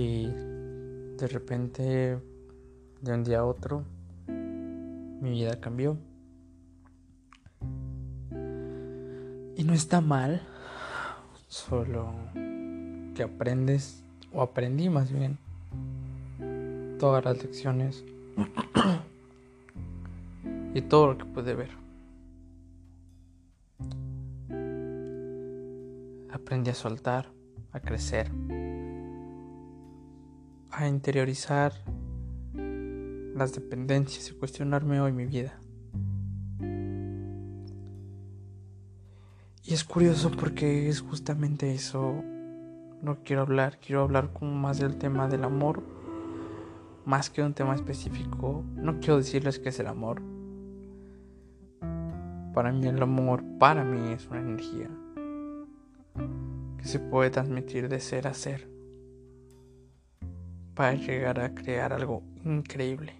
Y de repente, de un día a otro, mi vida cambió. Y no está mal, solo que aprendes, o aprendí más bien, todas las lecciones y todo lo que pude ver. Aprendí a soltar, a crecer, a interiorizar las dependencias y cuestionarme hoy mi vida. Y es curioso porque es justamente eso. No quiero hablar, quiero hablar como más del tema del amor, más que un tema específico. No quiero decirles qué es el amor. Para mí el amor, para mí es una energía que se puede transmitir de ser a ser para llegar a crear algo increíble.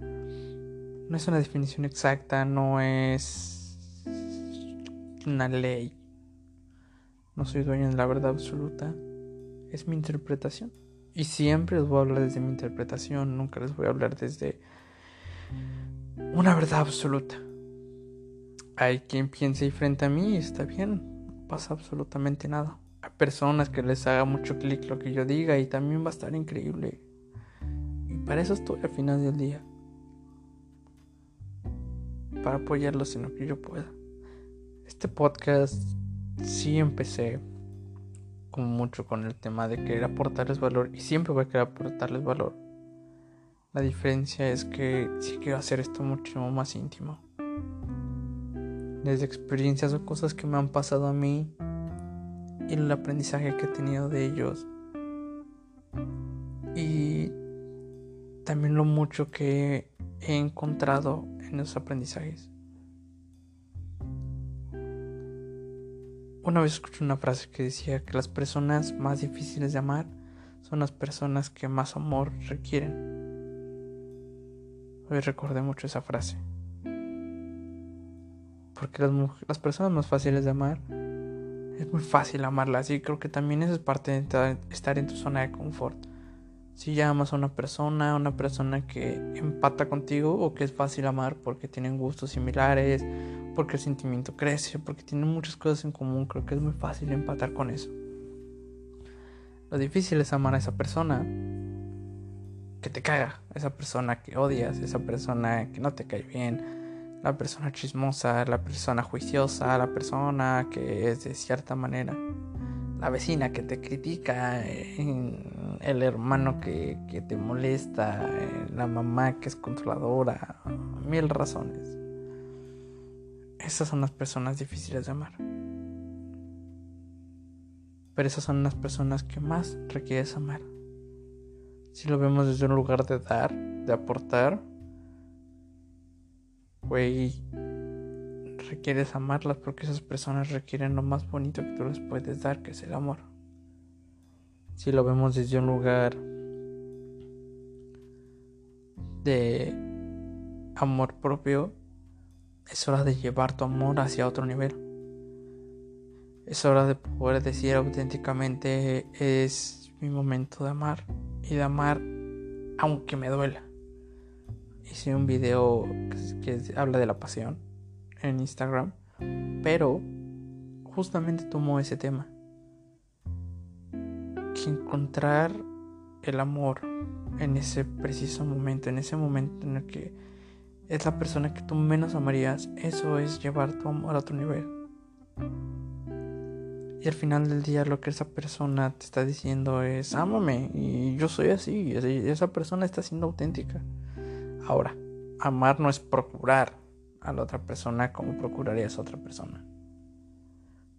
No es una definición exacta, no es una ley. No soy dueño de la verdad absoluta. Es mi interpretación. Y siempre les voy a hablar desde mi interpretación, nunca les voy a hablar desde una verdad absoluta. Hay quien piense frente a mí, está bien, no pasa absolutamente nada. Personas que les haga mucho clic lo que yo diga y también va a estar increíble. Y para eso estoy al final del día. Para apoyarlos en lo que yo pueda. Este podcast sí empecé como mucho con el tema de querer aportarles valor y siempre voy a querer aportarles valor. La diferencia es que sí quiero hacer esto mucho más íntimo desde experiencias o cosas que me han pasado a mí y el aprendizaje que he tenido de ellos. Y también lo mucho que he encontrado en esos aprendizajes. Una vez escuché una frase que decía que las personas más difíciles de amar son las personas que más amor requieren. Hoy recordé mucho esa frase porque las, las personas más fáciles de amar es muy fácil amarlas y creo que también eso es parte de estar en tu zona de confort. Si ya amas a una persona, una persona que empata contigo o que es fácil amar porque tienen gustos similares, porque el sentimiento crece, porque tienen muchas cosas en común, creo que es muy fácil empatar con eso. Lo difícil es amar a esa persona que te caga, esa persona que odias, esa persona que no te cae bien, la persona chismosa, la persona juiciosa, la persona que es de cierta manera, la vecina que te critica, el hermano que, te molesta, la mamá que es controladora, mil razones. Esas son las personas difíciles de amar. Pero esas son las personas que más requieres amar. Si lo vemos desde un lugar de dar, de aportar, güey, requieres amarlas porque esas personas requieren lo más bonito que tú les puedes dar, que es el amor. Si lo vemos desde un lugar de amor propio, es hora de llevar tu amor hacia otro nivel. Es hora de poder decir auténticamente es mi momento de amar y de amar aunque me duela hice un video que, habla de la pasión en Instagram, pero justamente tomó ese tema. Que encontrar el amor en ese preciso momento, en ese momento en el que es la persona que tú menos amarías, eso es llevar tu amor a otro nivel. Y al final del día lo que esa persona te está diciendo es, ámame, y yo soy así, y esa persona está siendo auténtica. Ahora, amar no es procurar a la otra persona como procurarías a otra persona.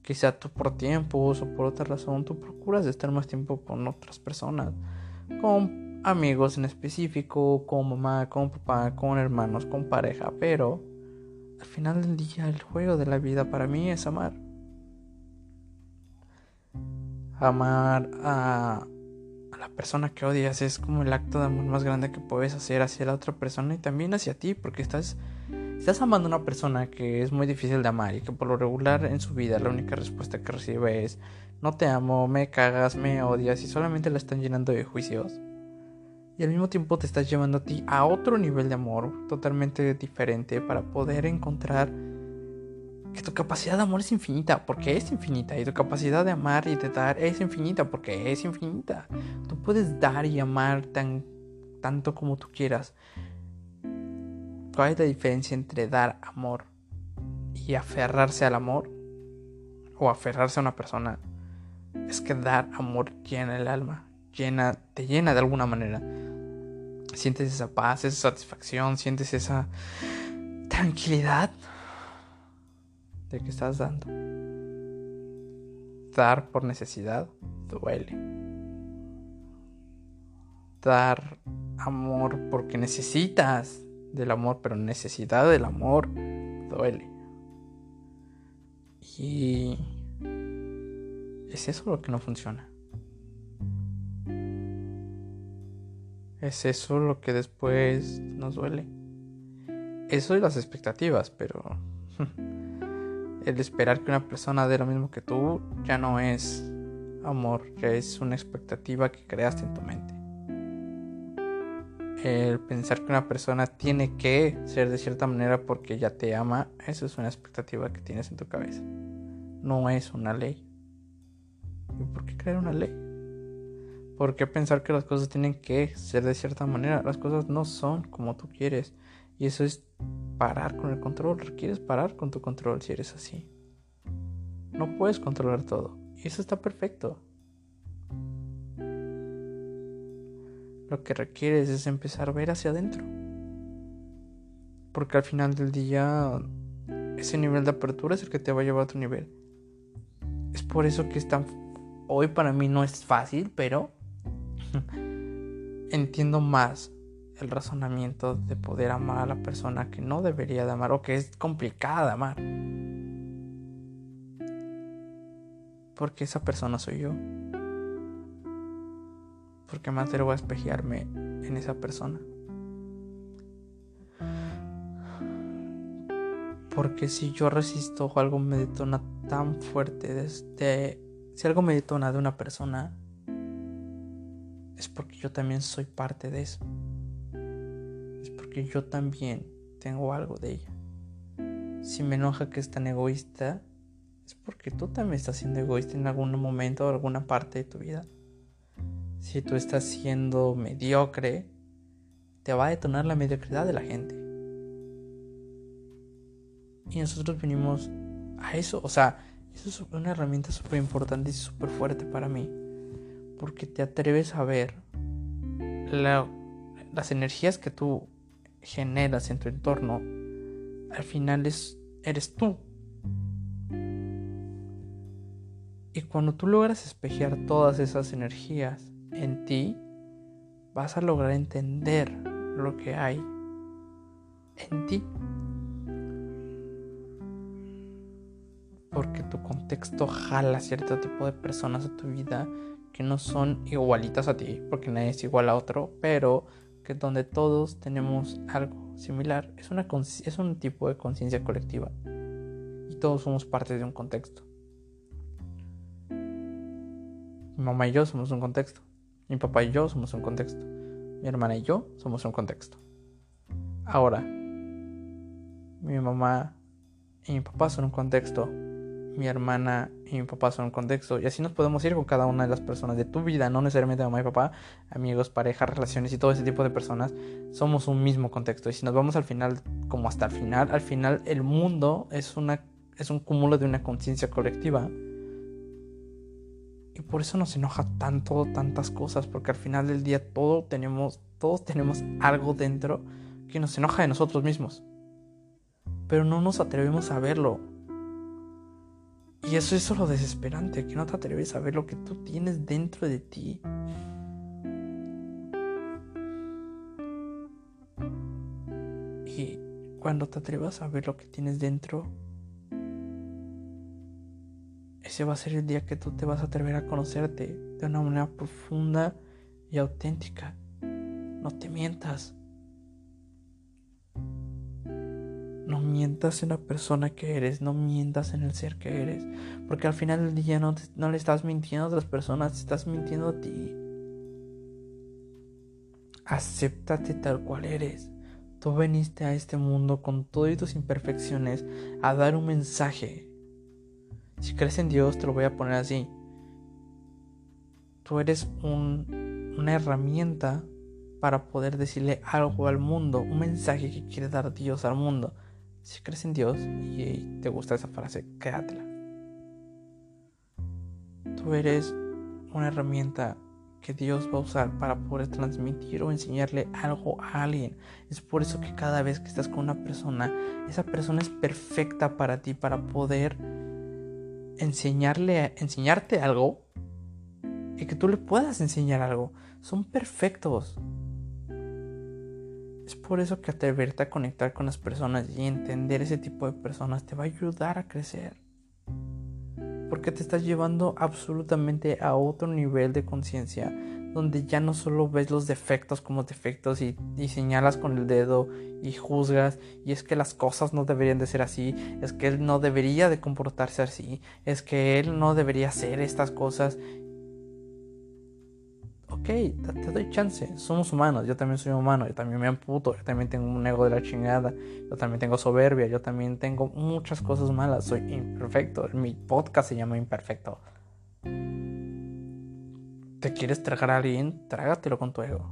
Quizá tú por tiempos o por otra razón tú procuras estar más tiempo con otras personas, con amigos en específico, con mamá, con papá, con hermanos, con pareja, pero al final del día el juego de la vida para mí es amar. Amar a la persona que odias es como el acto de amor más grande que puedes hacer hacia la otra persona y también hacia ti, porque estás estás amando a una persona que es muy difícil de amar y que por lo regular en su vida la única respuesta que recibe es no te amo, me cagas, me odias y solamente la están llenando de juicios. Y al mismo tiempo te estás llevando a ti a otro nivel de amor totalmente diferente para poder encontrar que tu capacidad de amor es infinita, porque es infinita, y tu capacidad de amar y de dar es infinita, porque es infinita. Tú puedes dar y amar tan, tanto como tú quieras. ¿Cuál es la diferencia entre dar amor y aferrarse al amor? O aferrarse a una persona. Es que dar amor llena el alma, llena, te llena de alguna manera. Sientes esa paz, esa satisfacción, sientes esa tranquilidad de que estás dando. Dar por necesidad duele. Dar amor porque necesitas del amor, pero necesidad del amor duele. Y es eso lo que no funciona. Es eso lo que después nos duele. Eso y las expectativas, pero el esperar que una persona dé lo mismo que tú ya no es amor, ya es una expectativa que creaste en tu mente. El pensar que una persona tiene que ser de cierta manera porque ya te ama, eso es una expectativa que tienes en tu cabeza. No es una ley. ¿Y por qué crear una ley? ¿Por qué pensar que las cosas tienen que ser de cierta manera? Las cosas no son como tú quieres. Y eso es parar con el control. Requieres parar con tu control si eres así. No puedes controlar todo. Y eso está perfecto. Lo que requieres es empezar a ver hacia adentro. Porque al final del día, ese nivel de apertura es el que te va a llevar a otro nivel. Es por eso que es tan... Hoy para mí no es fácil, pero entiendo más el razonamiento de poder amar a la persona que no debería de amar o que es complicada amar. Porque esa persona soy yo. Porque me atrevo a espejearme en esa persona. Porque si yo resisto o algo me detona tan fuerte desde... Si algo me detona de una persona, es porque yo también soy parte de eso yo también tengo algo de ella. Si me enoja que es tan egoísta, es porque tú también estás siendo egoísta en algún momento o alguna parte de tu vida. Si tú estás siendo mediocre, te va a detonar la mediocridad de la gente. Y nosotros venimos a eso. O sea, eso es una herramienta súper importante y súper fuerte para mí. Porque te atreves a ver las energías que tú generas en tu entorno, al final es, eres tú. Y cuando tú logras espejear todas esas energías en ti, vas a lograr entender lo que hay en ti. Porque tu contexto jala cierto tipo de personas a tu vida que no son igualitas a ti, porque nadie es igual a otro, pero que donde todos tenemos algo similar. Es, una, es un tipo de conciencia colectiva y todos somos parte de un contexto. Mi mamá y yo somos un contexto. Mi papá y yo somos un contexto. Mi hermana y yo somos un contexto. Ahora, mi mamá y mi papá son un contexto mi hermana y mi papá son un contexto. Y así nos podemos ir con cada una de las personas de tu vida, no necesariamente mamá y papá, amigos, parejas, relaciones y todo ese tipo de personas. Somos un mismo contexto. Y si nos vamos al final, como hasta el final, al final el mundo es, una, es un cúmulo de una conciencia colectiva. Y por eso nos enoja tanto, tantas cosas, porque al final del día todo tenemos, todos tenemos algo dentro que nos enoja de nosotros mismos. Pero no nos atrevemos a verlo y eso es lo desesperante, que no te atreves a ver lo que tú tienes dentro de ti. Y cuando te atrevas a ver lo que tienes dentro, ese va a ser el día que tú te vas a atrever a conocerte de una manera profunda y auténtica. No te mientas. Mientas en la persona que eres, no mientas en el ser que eres. Porque al final del día no, no le estás mintiendo a otras personas, estás mintiendo a ti. Acéptate tal cual eres. Tú veniste a este mundo con todas tus imperfecciones a dar un mensaje. Si crees en Dios, te lo voy a poner así. Tú eres un, una herramienta para poder decirle algo al mundo, un mensaje que quiere dar Dios al mundo. Si crees en Dios y te gusta esa frase, quédatela. Tú eres una herramienta que Dios va a usar para poder transmitir o enseñarle algo a alguien. Es por eso que cada vez que estás con una persona, esa persona es perfecta para ti, para poder enseñarle, enseñarte algo y que tú le puedas enseñar algo. Son perfectos. Es por eso que atreverte a conectar con las personas y entender ese tipo de personas te va a ayudar a crecer. Porque te estás llevando absolutamente a otro nivel de conciencia donde ya no solo ves los defectos como defectos y, señalas con el dedo y juzgas y es que las cosas no deberían de ser así, es que él no debería de comportarse así, es que él no debería hacer estas cosas ok, te, doy chance, somos humanos, yo también soy humano, yo también me amputo, yo también tengo un ego de la chingada, yo también tengo soberbia, yo también tengo muchas cosas malas, soy imperfecto, mi podcast se llama Imperfecto. ¿Te quieres tragar a alguien? Trágatelo con tu ego.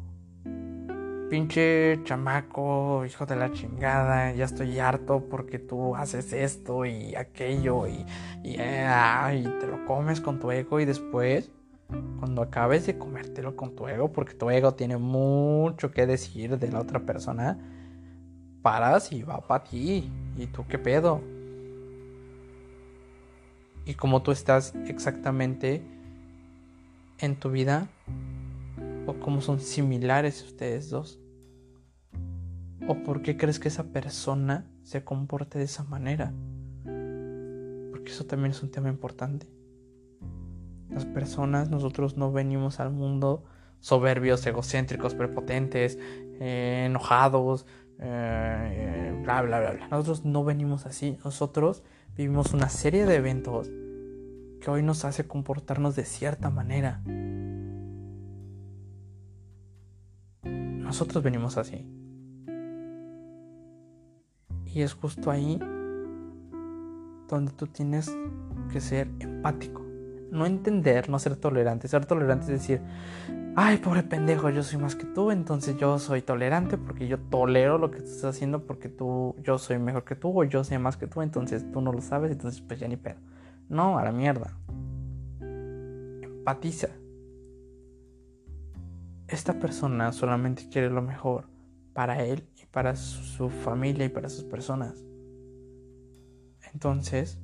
Pinche chamaco, hijo de la chingada, ya estoy harto porque tú haces esto y aquello y, y, y te lo comes con tu ego y después cuando acabes de comértelo con tu ego, porque tu ego tiene mucho que decir de la otra persona, paras y va para ti. ¿Y tú qué pedo? Y como tú estás exactamente en tu vida, o cómo son similares ustedes dos, o por qué crees que esa persona se comporte de esa manera. Porque eso también es un tema importante. Las personas, nosotros no venimos al mundo soberbios, egocéntricos, prepotentes, eh, enojados, eh, bla, bla, bla, bla. Nosotros no venimos así. Nosotros vivimos una serie de eventos que hoy nos hace comportarnos de cierta manera. Nosotros venimos así. Y es justo ahí donde tú tienes que ser empático no entender, no ser tolerante. Ser tolerante es decir, ay, pobre pendejo, yo soy más que tú, entonces yo soy tolerante porque yo tolero lo que tú estás haciendo porque tú, yo soy mejor que tú o yo sé más que tú, entonces tú no lo sabes, entonces pues ya ni pedo. No, a la mierda. Empatiza. Esta persona solamente quiere lo mejor para él y para su familia y para sus personas. Entonces,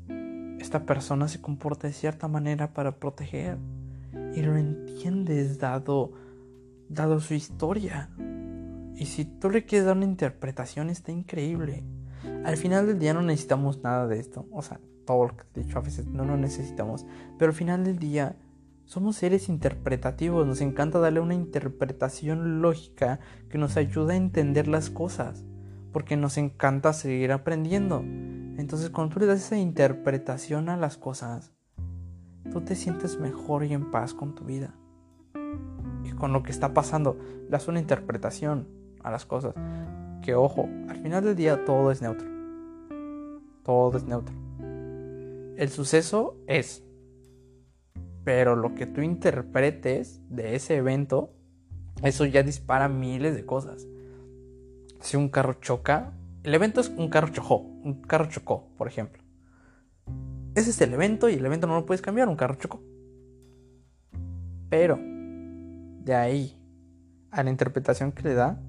esta persona se comporta de cierta manera para proteger. Y lo entiendes dado, dado su historia. Y si tú le quieres dar una interpretación, está increíble. Al final del día no necesitamos nada de esto. O sea, todo lo que he dicho a veces no lo necesitamos. Pero al final del día somos seres interpretativos. Nos encanta darle una interpretación lógica que nos ayuda a entender las cosas. Porque nos encanta seguir aprendiendo. Entonces cuando tú le das esa interpretación a las cosas, tú te sientes mejor y en paz con tu vida. Y con lo que está pasando, le das una interpretación a las cosas. Que ojo, al final del día todo es neutro. Todo es neutro. El suceso es. Pero lo que tú interpretes de ese evento, eso ya dispara miles de cosas. Si un carro choca, el evento es un carro chocó, un carro chocó, por ejemplo. Ese es el evento y el evento no lo puedes cambiar, un carro chocó. Pero, de ahí a la interpretación que le da,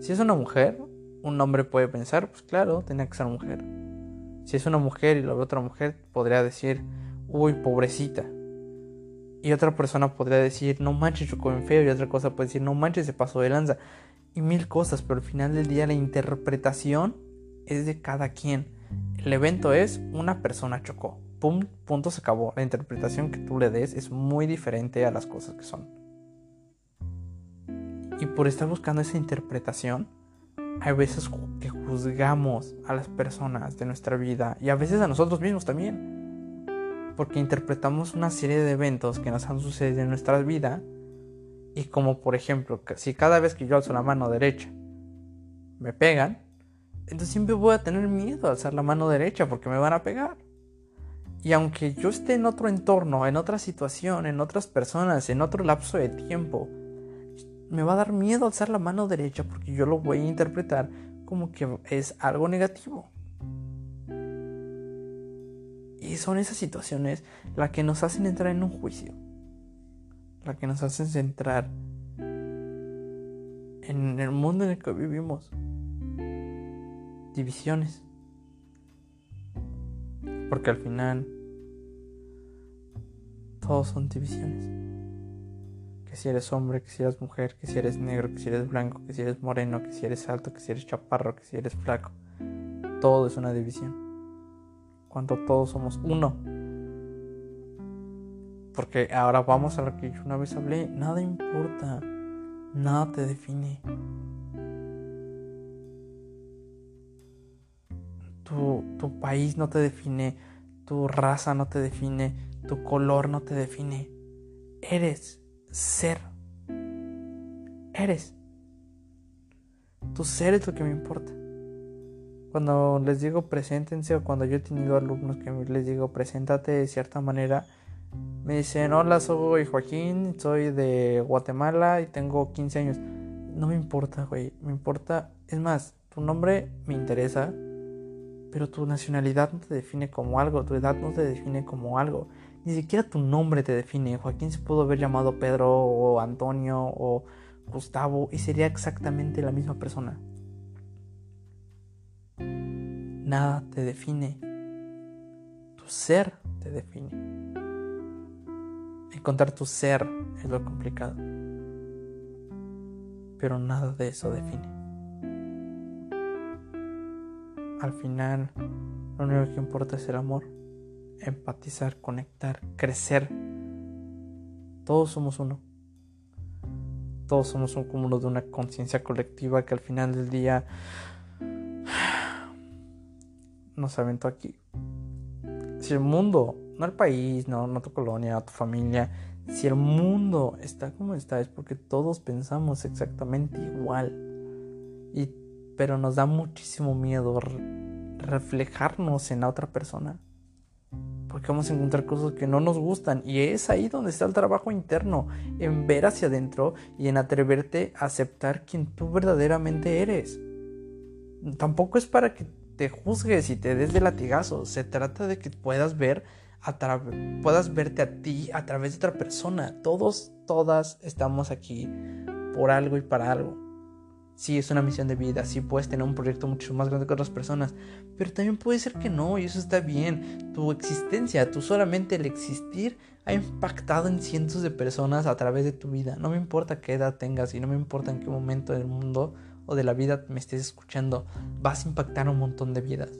si es una mujer, un hombre puede pensar, pues claro, tenía que ser mujer. Si es una mujer y lo ve otra mujer, podría decir, uy, pobrecita. Y otra persona podría decir, no manches, chocó en feo. Y otra cosa puede decir, no manches, se pasó de lanza y mil cosas, pero al final del día la interpretación es de cada quien. El evento es una persona chocó. Pum, punto se acabó. La interpretación que tú le des es muy diferente a las cosas que son. Y por estar buscando esa interpretación, hay veces que juzgamos a las personas de nuestra vida y a veces a nosotros mismos también. Porque interpretamos una serie de eventos que nos han sucedido en nuestra vida y como por ejemplo, si cada vez que yo alzo la mano derecha me pegan, entonces siempre voy a tener miedo a alzar la mano derecha porque me van a pegar. Y aunque yo esté en otro entorno, en otra situación, en otras personas, en otro lapso de tiempo, me va a dar miedo alzar la mano derecha porque yo lo voy a interpretar como que es algo negativo. Y son esas situaciones las que nos hacen entrar en un juicio, las que nos hacen centrar en el mundo en el que vivimos. Divisiones. Porque al final todos son divisiones. Que si eres hombre, que si eres mujer, que si eres negro, que si eres blanco, que si eres moreno, que si eres alto, que si eres chaparro, que si eres flaco. Todo es una división. Cuando todos somos uno. Porque ahora vamos a lo que yo una vez hablé. Nada importa. Nada te define. Tu, tu país no te define. Tu raza no te define. Tu color no te define. Eres ser. Eres. Tu ser es lo que me importa. Cuando les digo preséntense o cuando yo he tenido alumnos que les digo preséntate de cierta manera, me dicen, hola, soy Joaquín, soy de Guatemala y tengo 15 años. No me importa, güey, me importa, es más, tu nombre me interesa, pero tu nacionalidad no te define como algo, tu edad no te define como algo. Ni siquiera tu nombre te define. Joaquín se pudo haber llamado Pedro o Antonio o Gustavo y sería exactamente la misma persona. Nada te define. Tu ser te define. Encontrar tu ser es lo complicado. Pero nada de eso define. Al final, lo único que importa es el amor empatizar, conectar, crecer. Todos somos uno. Todos somos un cúmulo de una conciencia colectiva que al final del día nos aventó aquí. Si el mundo, no el país, no, no tu colonia, no tu familia, si el mundo está como está es porque todos pensamos exactamente igual. Y, pero nos da muchísimo miedo reflejarnos en la otra persona porque vamos a encontrar cosas que no nos gustan y es ahí donde está el trabajo interno, en ver hacia adentro y en atreverte a aceptar quien tú verdaderamente eres. Tampoco es para que te juzgues y te des de latigazo, se trata de que puedas ver a puedas verte a ti a través de otra persona. Todos, todas estamos aquí por algo y para algo sí es una misión de vida, sí puedes tener un proyecto mucho más grande que otras personas, pero también puede ser que no, y eso está bien. Tu existencia, tú solamente el existir, ha impactado en cientos de personas a través de tu vida. No me importa qué edad tengas y no me importa en qué momento del mundo o de la vida me estés escuchando, vas a impactar un montón de vidas.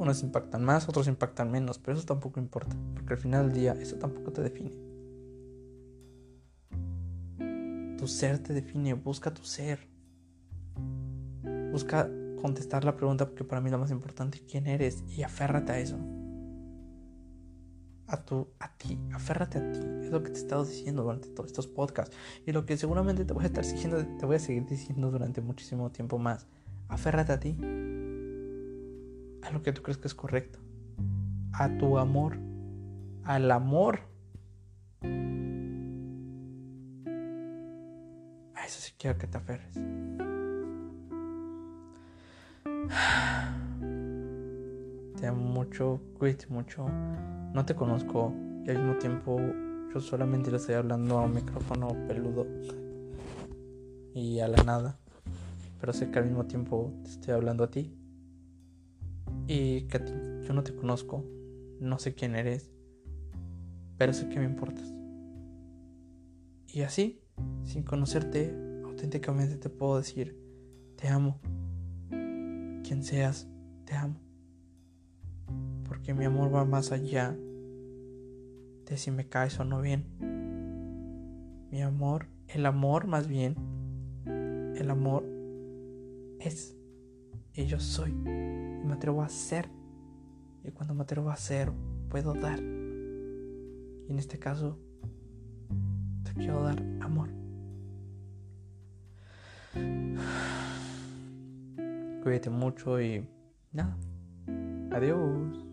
Unos impactan más, otros impactan menos, pero eso tampoco importa, porque al final del día eso tampoco te define. Tu ser te define, busca tu ser. Busca contestar la pregunta porque para mí lo más importante, ¿quién eres? Y aférrate a eso. A tu, a ti, aférrate a ti. Es lo que te he estado diciendo durante todos estos podcasts. Y lo que seguramente te voy a estar diciendo, te voy a seguir diciendo durante muchísimo tiempo más. Aférrate a ti. A lo que tú crees que es correcto. A tu amor. Al amor quiero que te aferres. Te amo mucho, cuídate mucho. No te conozco y al mismo tiempo yo solamente le estoy hablando a un micrófono peludo y a la nada. Pero sé que al mismo tiempo te estoy hablando a ti. Y ti, yo no te conozco, no sé quién eres, pero sé que me importas. Y así, sin conocerte, auténticamente te puedo decir, te amo. Quien seas, te amo. Porque mi amor va más allá de si me caes o no bien. Mi amor, el amor más bien, el amor es y yo soy. Y me atrevo a ser. Y cuando me atrevo a ser, puedo dar. Y en este caso, te quiero dar amor. Cuídate mucho y nada. Adiós.